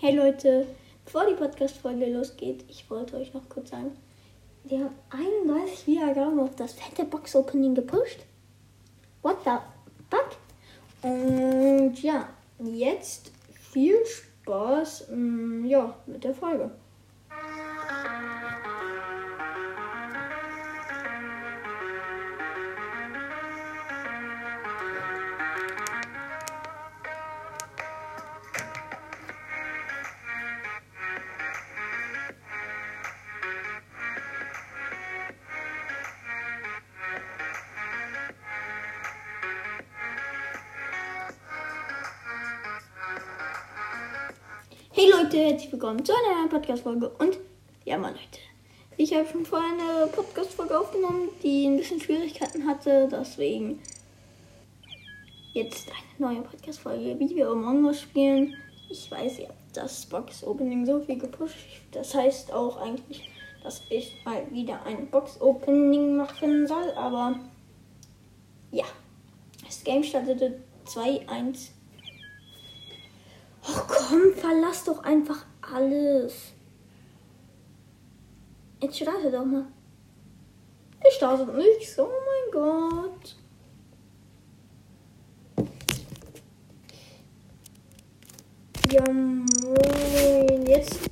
Hey Leute, bevor die Podcast-Folge losgeht, ich wollte euch noch kurz sagen, wir haben 31 Wiedergaben auf das fette Box-Opening gepusht. What the fuck? Und ja, jetzt viel Spaß mm, ja, mit der Folge. Leute, herzlich willkommen zu einer neuen Podcast-Folge. Und ja, mal Leute, ich habe schon vorher eine Podcast-Folge aufgenommen, die ein bisschen Schwierigkeiten hatte. Deswegen jetzt eine neue Podcast-Folge, wie wir Among Us spielen. Ich weiß, ihr habt das Box-Opening so viel gepusht. Das heißt auch eigentlich, dass ich mal wieder ein Box-Opening machen soll. Aber ja, das Game startete 2-1 Oh komm, verlass doch einfach alles. Jetzt starte doch mal. Ich startet nichts. Oh mein Gott. Ja, moin. Jetzt.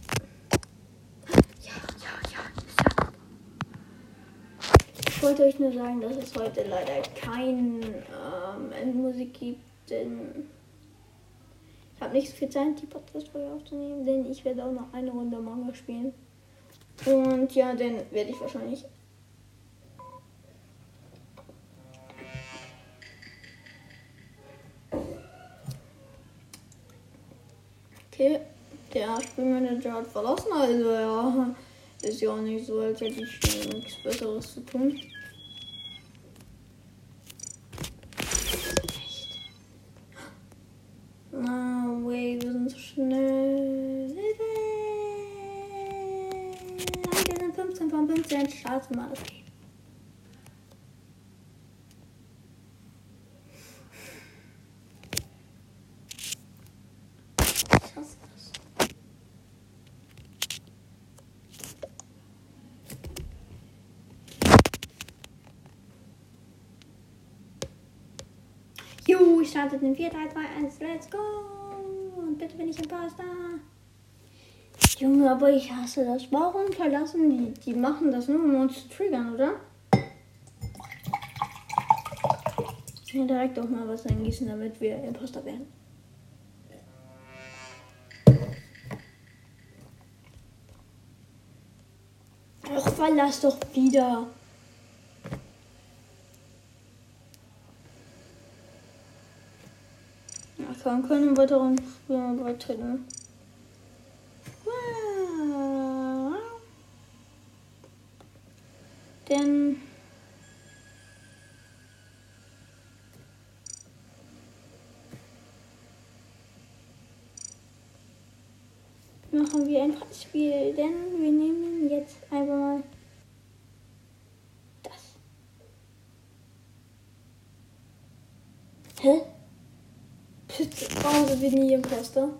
Ja, ja, ja. ja. Ich wollte euch nur sagen, dass es heute leider kein ähm, Endmusik gibt, denn habe nicht so viel Zeit, die Podcast-Folge aufzunehmen, denn ich werde auch noch eine Runde Manga spielen. Und ja, dann werde ich wahrscheinlich. Okay, der Spielmanager hat verlassen, also ja, ist ja auch nicht so, als hätte ich nichts Besseres zu tun. Way, wir sind so schnell. Wir sind 15 von 15. Starte mal das. Ich starte in 4, 3, 2, 1, let's go. Bitte bin ich Imposter. Junge, aber ich hasse das. Warum verlassen die? Die machen das nur, um uns zu triggern, oder? Ja, direkt auch mal was eingießen, damit wir Imposter werden. Ach, verlass doch wieder. Kann können weiteren Spieler beitreten. Denn machen wir ein Spiel, denn wir nehmen jetzt einfach mal das. Hä? Bitte, warum sind wir nie Imposter?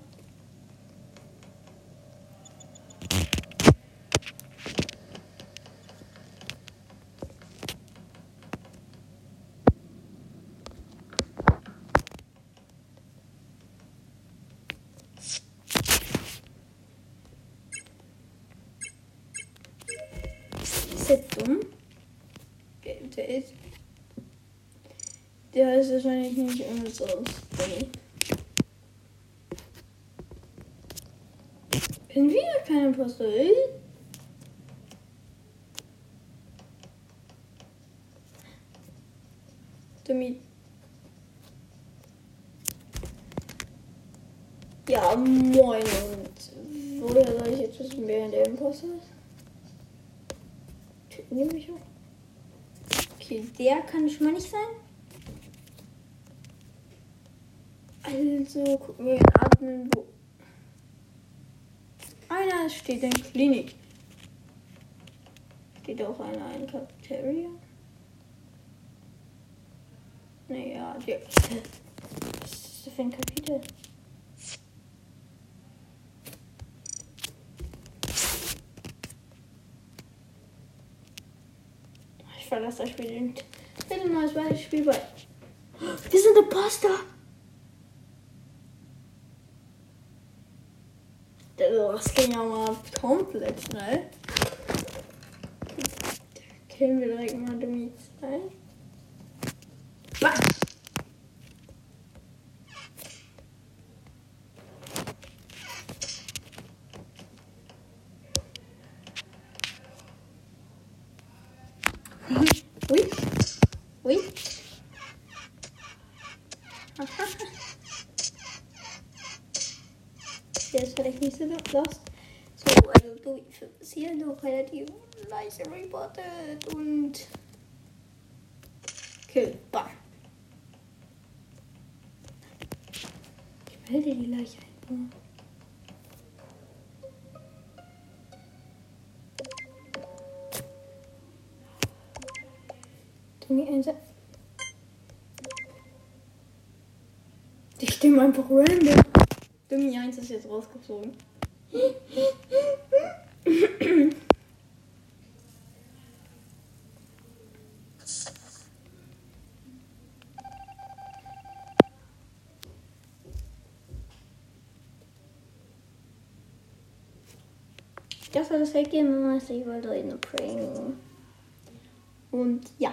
Ist der dumm? Der, der ist. Der ist wahrscheinlich nicht irgendwas aus. Benny. Bin wieder kein Imposter. ey? Dummi. Ja, moin. Und woher soll ich jetzt wissen, wer der Imposter ist? Töten die mich auch? Okay, der kann schon mal nicht sein. Also gucken wir in Admin, wo. Es steht in Klinik. Steht auch eine ein Cafeteria? Naja, die. Was ist das für ein Kapitel? Ich verlasse das Spiel nicht. Bitte neues Beispiel bei. Wir sind Imposter! Das ging ja mal komplett schnell. Killen wir direkt mal Dummy 2. Bam! Ui. Ui. Der ist nicht so also du ist hier noch relativ leicht reported und Kill. Bam. Ich melde die Leiche einfach. Dummy 1. Die stimmen einfach random. Dummy 1 ist jetzt rausgeflogen. Das soll das weggehen, wenn man sich wollte in eine Prank. Und ja.